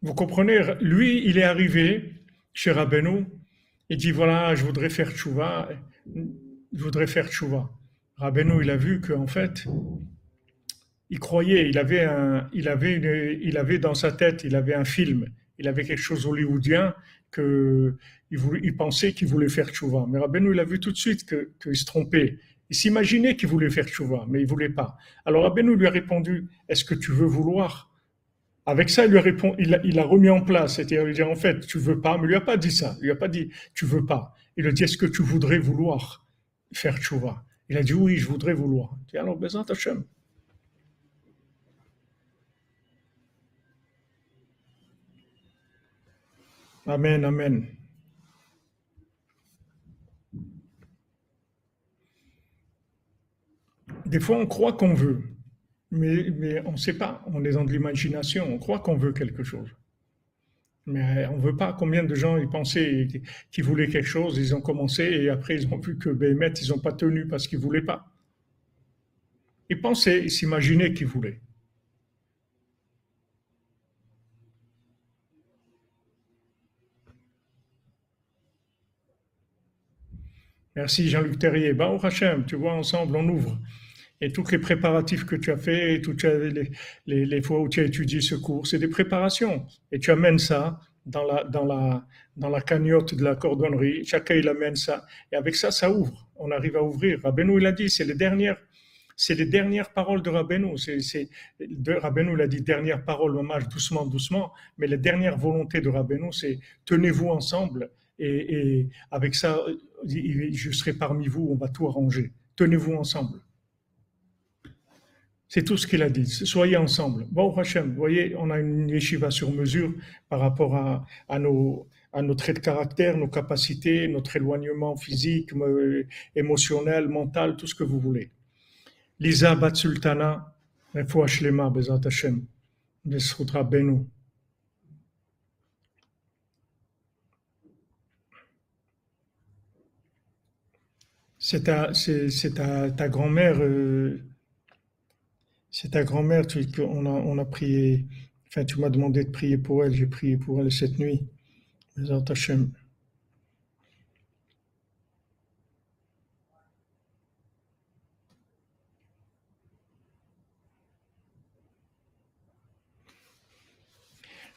Vous comprenez? Lui, il est arrivé chez Rabbeinu, il dit voilà, je voudrais faire tchouva, je voudrais faire tchouva. Rabbeinu, il a vu qu'en fait, il croyait, il avait, un, il, avait il avait dans sa tête, il avait un film, il avait quelque chose hollywoodien que il, pensait qu'il voulait faire tchouva. Mais Rabbeinu, il a vu tout de suite qu'il se trompait. Il s'imaginait qu'il voulait faire tchouva, mais il voulait pas. Alors Rabbeinu lui a répondu, est-ce que tu veux vouloir? Avec ça, il lui a répondu, il a, remis en place. C'est-à-dire, dit, en fait, tu veux pas, mais il lui a pas dit ça. Il lui a pas dit, tu veux pas. Il lui a dit, est-ce que tu voudrais vouloir faire tchouva? Il a dit oui, je voudrais vouloir. dis alors, Bezat Hashem. Amen, amen. Des fois, on croit qu'on veut, mais, mais on ne sait pas. On est dans de l'imagination. On croit qu'on veut quelque chose. Mais on ne veut pas. Combien de gens ils pensaient qu'ils voulaient quelque chose, ils ont commencé et après ils ont vu que Béhémet, ils n'ont pas tenu parce qu'ils voulaient pas. Ils pensaient, ils s'imaginaient qu'ils voulaient. Merci Jean-Luc Terrier. Bah, au Hachem, tu vois, ensemble, on ouvre. Et tous les préparatifs que tu as faits, et toutes les, les, fois où tu as étudié ce cours, c'est des préparations. Et tu amènes ça dans la, dans la, dans la cagnotte de la cordonnerie. Chacun, il amène ça. Et avec ça, ça ouvre. On arrive à ouvrir. Rabbeinu, il a dit, c'est les dernières, c'est les dernières paroles de Rabbeinu. C'est, c'est, de, Rabbeinu, il a dit dernière parole, hommage, doucement, doucement. Mais la dernière volonté de Rabbeinu, c'est tenez-vous ensemble. Et avec ça, je serai parmi vous, on va tout arranger. Tenez-vous ensemble. C'est tout ce qu'il a dit. Soyez ensemble. Bon, Hachem, vous voyez, on a une yeshiva sur mesure par rapport à, nos, traits de caractère, nos capacités, notre éloignement physique, émotionnel, mental, tout ce que vous voulez. Lisa Batsultana, Shlema, Bezat Hashem, Besrutra Benu. C'est, ta, ta grand-mère, euh, c'est ta grand-mère, tu, on a, prié, enfin, tu m'as demandé de prier pour elle, j'ai prié pour elle cette nuit. Bezat Hashem.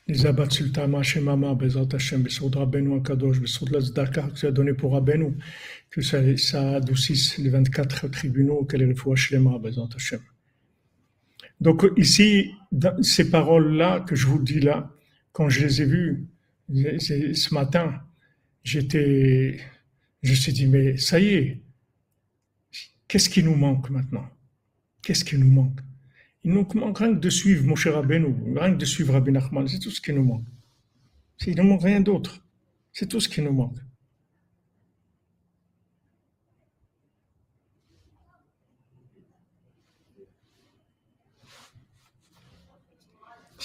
les abats sultama shemama bezat Hashem besod Rabbeinu Akadosh besod la que tu as donné pour Rabbeinu que ça, adoucisse les 24 tribunaux que les refoua shlema bezat Hashem donc ici ces paroles là que je vous dis là quand je les ai vues ce matin j'étais je me suis dit mais ça y est qu'est-ce qui nous manque maintenant? Qu'est-ce qui nous manque? Il nous manque rien que de suivre mon cher Rabbeinu, rien que de suivre Rabbi Nachman, c'est tout ce qui nous manque. Il ne manque rien d'autre. C'est tout ce qui nous manque.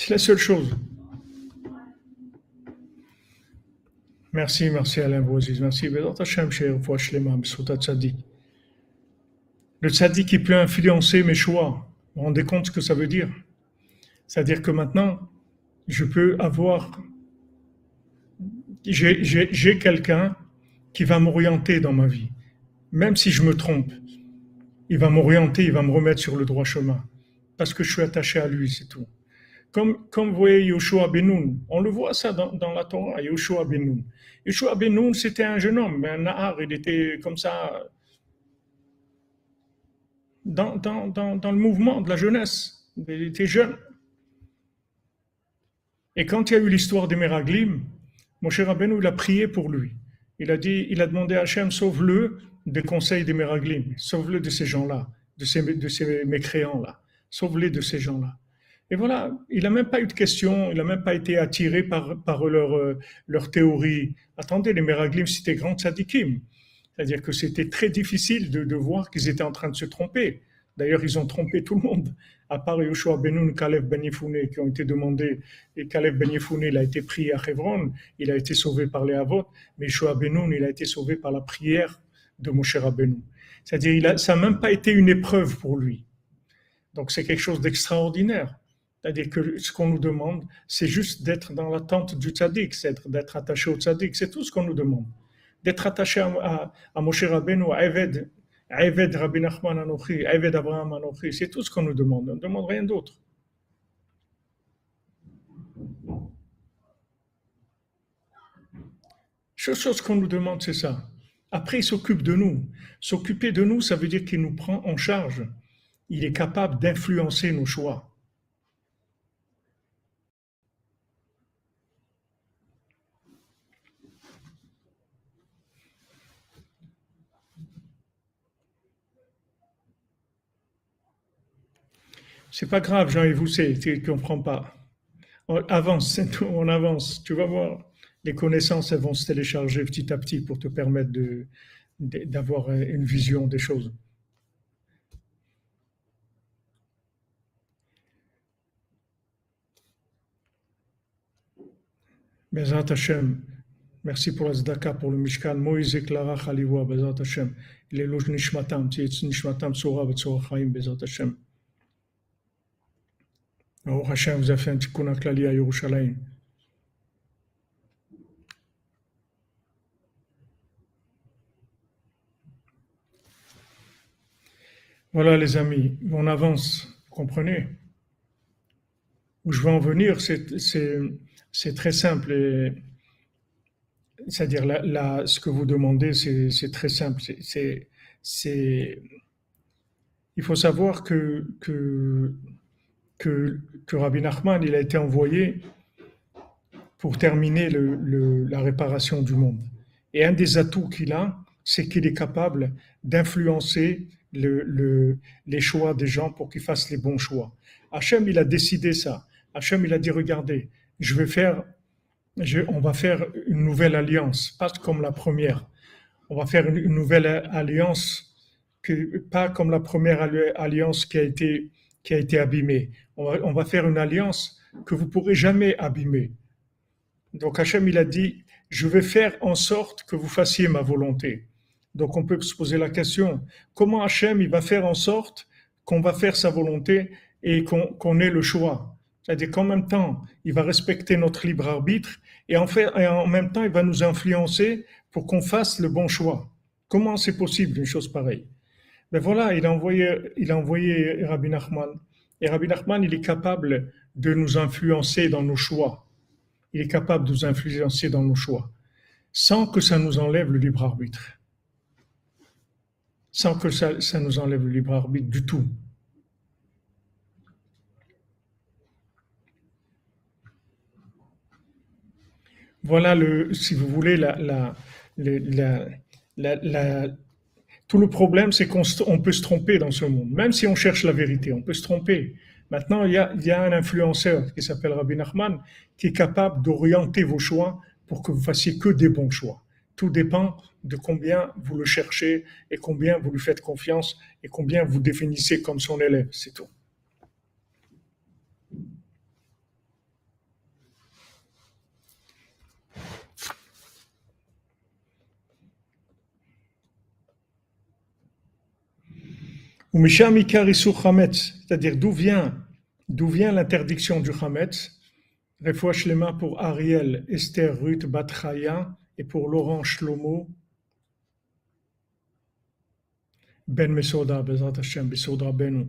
C'est la seule chose. Merci, merci Alain Bouaziz, merci. Le tzaddik qui peut influencer mes choix. Vous vous rendez compte ce que ça veut dire? C'est-à-dire que maintenant, je peux avoir... J'ai quelqu'un qui va m'orienter dans ma vie. Même si je me trompe, il va m'orienter, il va me remettre sur le droit chemin. Parce que je suis attaché à lui, c'est tout. Comme, vous voyez Yoshua Benoun, on le voit ça dans, la Torah, Yoshua Benoun. Yoshua Benoun, c'était un jeune homme, un Nahar, il était comme ça, dans, le mouvement de la jeunesse. Il était jeune. Et quand il y a eu l'histoire des Meraglim, cher Rabbeinu, il a prié pour lui. Il a dit, il a demandé à Hachem, sauve-le des conseils des Meraglim, sauve-le de ces gens-là, de ces, de ces mécréants-là, sauve-les de ces gens-là. Et voilà, il n'a même pas eu de questions, il n'a même pas été attiré par, euh, leur théorie. Attendez, les Meraglim, c'était grand tzadikim. C'est-à-dire que c'était très difficile de, voir qu'ils étaient en train de se tromper. D'ailleurs, ils ont trompé tout le monde, à part Yoshua Benoun, Caleb Ben qui ont été demandés. Et Caleb Ben il a été pris à Hebron, il a été sauvé par les Avot, mais Yoshua Benoun, il a été sauvé par la prière de Moshe Rabbeinu. C'est-à-dire, ça n'a même pas été une épreuve pour lui. Donc, c'est quelque chose d'extraordinaire. C'est-à-dire que ce qu'on nous demande, c'est juste d'être dans l'attente du tzaddik, c'est d'être attaché au tzaddik, c'est tout ce qu'on nous demande d'être attaché à, Moshe Rabbeinu, à Eved, à Eved Rabbi Nachman Anochi, à Eved Abraham Anochi. C'est tout ce qu'on nous demande. On ne demande rien d'autre. La chose qu'on nous demande, c'est ça. Après, il s'occupe de nous. S'occuper de nous, ça veut dire qu'il nous prend en charge. Il est capable d'influencer nos choix. C'est pas grave, Jean-Yves, tu ne comprends pas. Avance, on avance. Tu vas voir, les connaissances, elles vont se télécharger petit à petit pour te permettre d'avoir une vision des choses. Bezat Hashem, merci pour la zdaka, pour le Mishkan. Moïse Clara Khaliwa, Bezat Hashem. Il est loge Nishmatam, Nishmatam Sora, Betzora Chaim, Bezat Hashem. Baruch Hashem vous a fait un tikkun klali à Yerushalayim. Voilà les amis, on avance, vous comprenez? Où je veux en venir, c'est très simple. C'est-à-dire, là, ce que vous demandez, c'est très simple. Il faut savoir que que, Rabbi Nachman il a été envoyé pour terminer la réparation du monde. Et un des atouts qu'il a, c'est qu'il est capable d'influencer le, les choix des gens pour qu'ils fassent les bons choix. Hachem, il a décidé ça. Hachem, il a dit, regardez, je vais faire, on va faire une nouvelle alliance, pas comme la première. On va faire une, nouvelle alliance, pas comme la première alliance qui a été qui a été abîmé. On va, faire une alliance que vous pourrez jamais abîmer. Donc Hachem, il a dit, je vais faire en sorte que vous fassiez ma volonté. Donc on peut se poser la question, comment Hachem il va faire en sorte qu'on va faire sa volonté et qu'on ait le choix? C'est-à-dire qu'en même temps, il va respecter notre libre arbitre et en, fait, et en même temps, il va nous influencer pour qu'on fasse le bon choix. Comment c'est possible une chose pareille? Ben voilà, il a envoyé, il a envoyé Rabbi Nachman. Et Rabbi Nachman, il est capable de nous influencer dans nos choix. Il est capable de nous influencer dans nos choix, sans que ça nous enlève le libre arbitre. Sans que ça, nous enlève le libre arbitre du tout. Voilà, le, si vous voulez, la, tout le problème, c'est qu'on peut se tromper dans ce monde. Même si on cherche la vérité, on peut se tromper. Maintenant, il y a, il y a un influenceur qui s'appelle Rabbi Nachman qui est capable d'orienter vos choix pour que vous fassiez que des bons choix. Tout dépend de combien vous le cherchez et combien vous lui faites confiance et combien vous définissez comme son élève, c'est tout. C'est-à-dire d'où vient, d'où vient l'interdiction du Hametz Refouach Lema pour Ariel, Esther, Ruth, Batraya et pour Laurent Shlomo, Ben Mesoda, Bezat Hashem, Besoda Benu.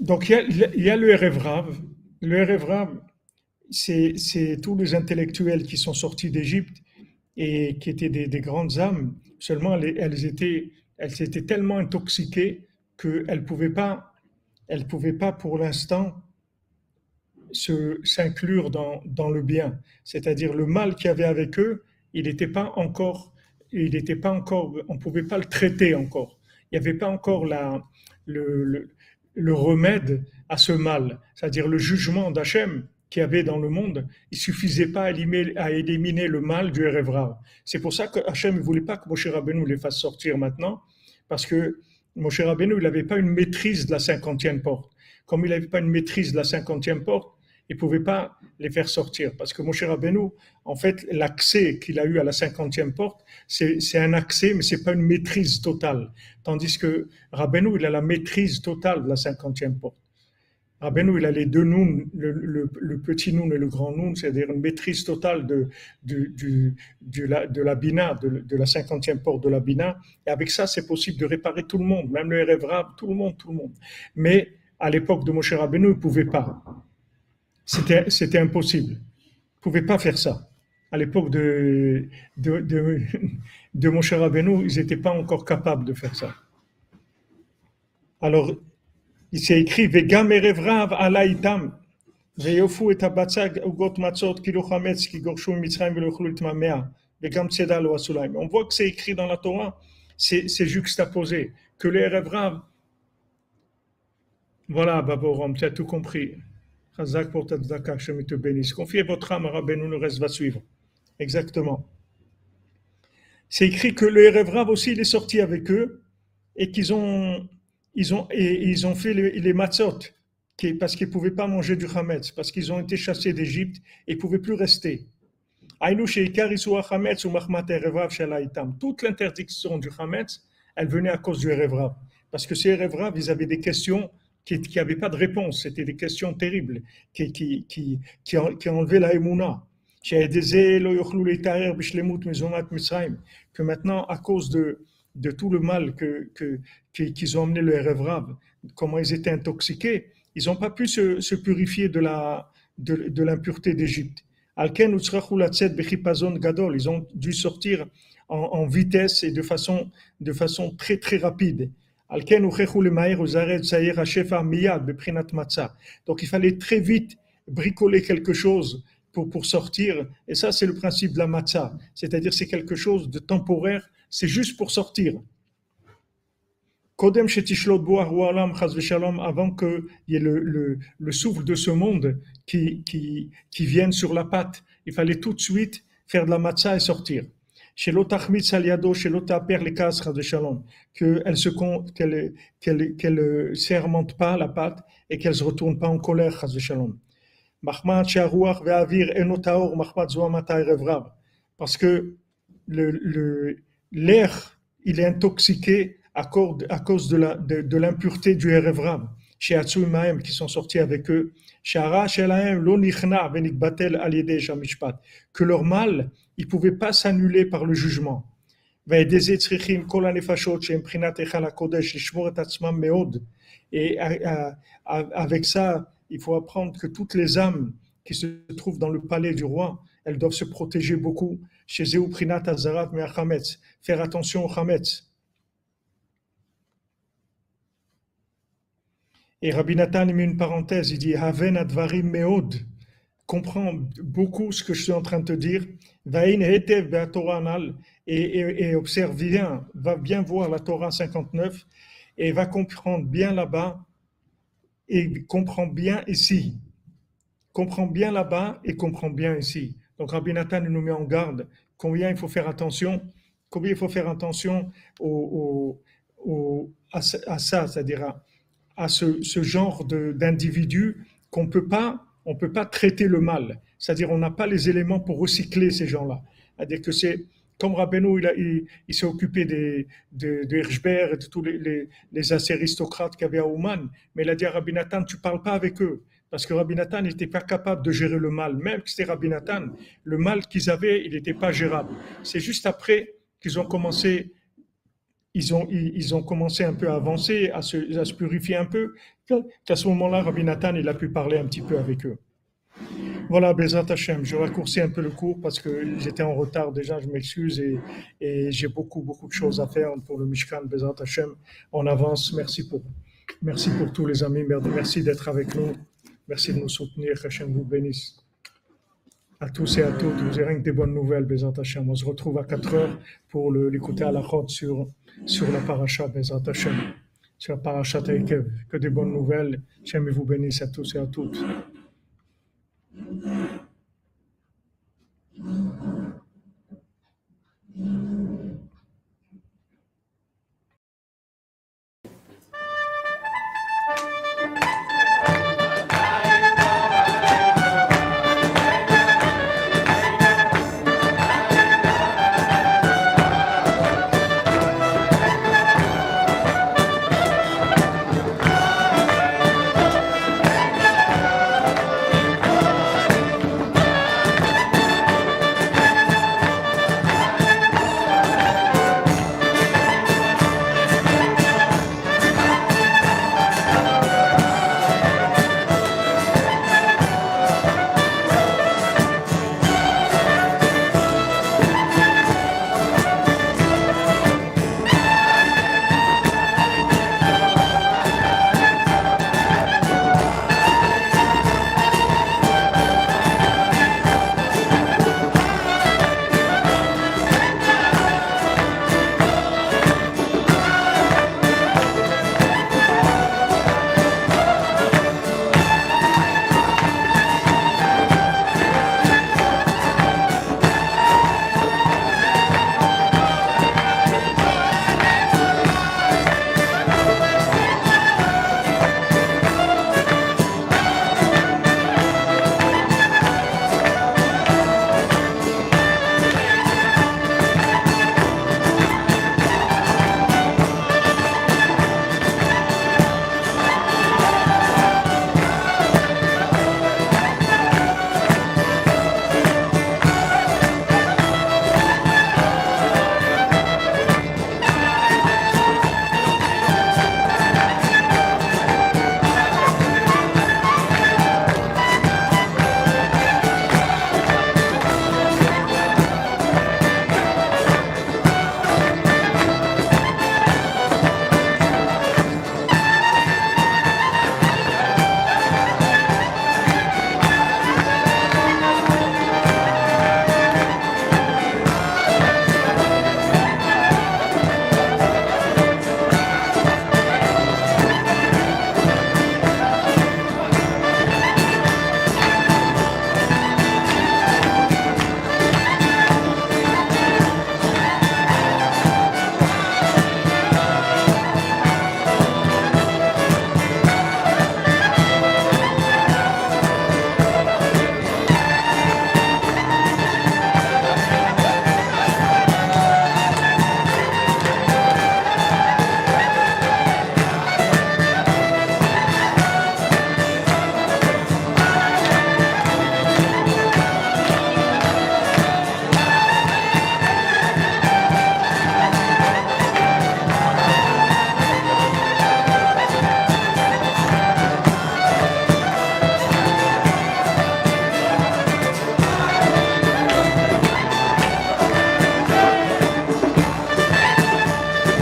Donc il y, a, le Erevrav. Le Erevrav, c'est tous les intellectuels qui sont sortis d'Égypte et qui étaient des, grandes âmes, seulement elles, étaient, elles étaient tellement intoxiquées qu'elles ne pouvaient pas, elles pouvaient pas pour l'instant s'inclure dans, dans, le bien. C'est-à-dire le mal qu'il y avait avec eux, il n'était pas encore, il n'était pas encore, on ne pouvait pas le traiter encore. Il n'y avait pas encore la, le, le, le remède à ce mal, c'est-à-dire le jugement d'Hachem qu'il y avait dans le monde, il suffisait pas à éliminer, le mal du Erevra. C'est pour ça que Hachem ne voulait pas que Moshe Rabbeinu les fasse sortir maintenant, parce que Moshe Rabbeinu, n'avait pas une maîtrise de la cinquantième porte. Comme il n'avait pas une maîtrise de la cinquantième porte, il ne pouvait pas les faire sortir. Parce que Moshe Rabbeinu, en fait, l'accès qu'il a eu à la cinquantième porte, c'est un accès, mais c'est pas une maîtrise totale. Tandis que Rabbeinu, il a la maîtrise totale de la cinquantième porte. Rabbeinu, il a les deux noms, le, petit noun et le grand noun, c'est-à-dire une maîtrise totale de, la, de la Bina, de, la cinquantième porte de la Bina. Et avec ça, c'est possible de réparer tout le monde, même le Rab, tout le monde, tout le monde. Mais à l'époque de Moshe Rabbeinu, il ne pouvait pas. C'était, c'était impossible. Il ne pouvait pas faire ça. À l'époque de, de, de, de Moshe Rabbeinu, ils n'étaient pas encore capables de faire ça. Alors, il s'est écrit Vegam erevrav alaitam. ויופו את הבצק עוגות מצות כאילו חמץ כי גורשו ממצרים ולא יוכלו להתממע וגם צידה לא עשו להם. On voit que c'est écrit dans la Torah, c'est juxtaposé, que les Rav, voilà Baborom, tu as tout compris. Chazak pour ta tzedaka, que je te bénisse. Confiez votre âme à Rabbeinu, le reste va suivre. Exactement. C'est écrit que le Rav aussi, il est sorti avec eux et qu'ils ont ils ont, et, ils ont fait les, les matzot, qui, parce qu'ils ne pouvaient pas manger du chametz, parce qu'ils ont été chassés d'Égypte et ne pouvaient plus rester. Toute l'interdiction du chametz, elle venait à cause du Erevrav. Parce que ces Erevrav, ils avaient des questions qui n'avaient pas de réponse. C'était des questions terribles qui, qui, qui, qui, enlevaient la émouna. Que maintenant, à cause de, de tout le mal que, qu'ils ont amené le Erevrav, comment ils étaient intoxiqués, ils n'ont pas pu se, purifier de la de l'impureté d'Égypte. Ils ont dû sortir en, en, vitesse et de façon, de façon très très rapide. Donc il fallait très vite bricoler quelque chose pour, pour sortir. Et ça, c'est le principe de la matzah. C'est-à-dire, c'est quelque chose de temporaire c'est juste pour sortir. Kodem avant qu'il y ait le, le, le, souffle de ce monde qui, qui, qui vienne sur la patte, il fallait tout de suite faire de la matzah et sortir. Qu'elle ne se qu'elle, qu'elle, sermente pas la patte et qu'elle se retourne pas en colère, Parce que le- l'air, il est intoxiqué à cause, de l'impureté du Erevram, chez Atsu qui sont sortis avec eux, que leur mal, il ne pouvait pas s'annuler par le jugement. Et euh, euh, avec ça, il faut apprendre que toutes les âmes qui se trouvent dans le palais du roi, elles doivent se protéger beaucoup. Chez Prinat Azarat Me'achametz, faire attention au Chametz. Et Rabbi Nathan met une parenthèse, il dit Haven advarim meod. Comprends beaucoup ce que je suis en train de te dire. Vaïn hetev be'atorah anal. Et, et, observe bien, va bien voir la Torah 59 et va comprendre bien là-bas et comprend bien ici. Comprend bien là-bas et comprend bien ici. Donc Rabbi Nathan nous met en garde combien il faut faire attention, combien il faut faire attention à, ça, c'est-à-dire à, ce, ce genre d'individus qu'on peut pas, on peut pas traiter le mal. C'est-à-dire on n'a pas les éléments pour recycler ces gens-là. C'est-à-dire que c'est comme Rabbeinu, il, il, il s'est occupé de, de Hirschberg et de tous les, les, les aristocrates qu'il y avait à Ouman, mais il a dit à Rabbi Nathan, tu parles pas avec eux. Parce que Rabbi Nathan n'était pas capable de gérer le mal. Même que c'était Rabbi Nathan, le mal qu'ils avaient, il n'était pas gérable. C'est juste après qu'ils ont commencé, ils ont, ils, ont commencé un peu à avancer, à se, purifier un peu, qu'à ce moment-là, Rabbi Nathan, il a pu parler un petit peu avec eux. Voilà, Bezat Hashem. Je raccourcis un peu le cours parce que j'étais en retard déjà, je m'excuse et, j'ai beaucoup, beaucoup de choses à faire pour le Mishkan, Bezat Hashem. On avance. Merci pour, merci pour tous les amis. Merci d'être avec nous. Merci de nous soutenir. Hashem vous bénisse. À tous et à toutes, vous que des bonnes nouvelles, Bezat Hashem. On se retrouve à 4 heures pour l'écouter à la chôte sur, sur la paracha, Bezat Hashem. Sur la paracha. Que des bonnes nouvelles. Hashem vous bénisse à tous et à toutes.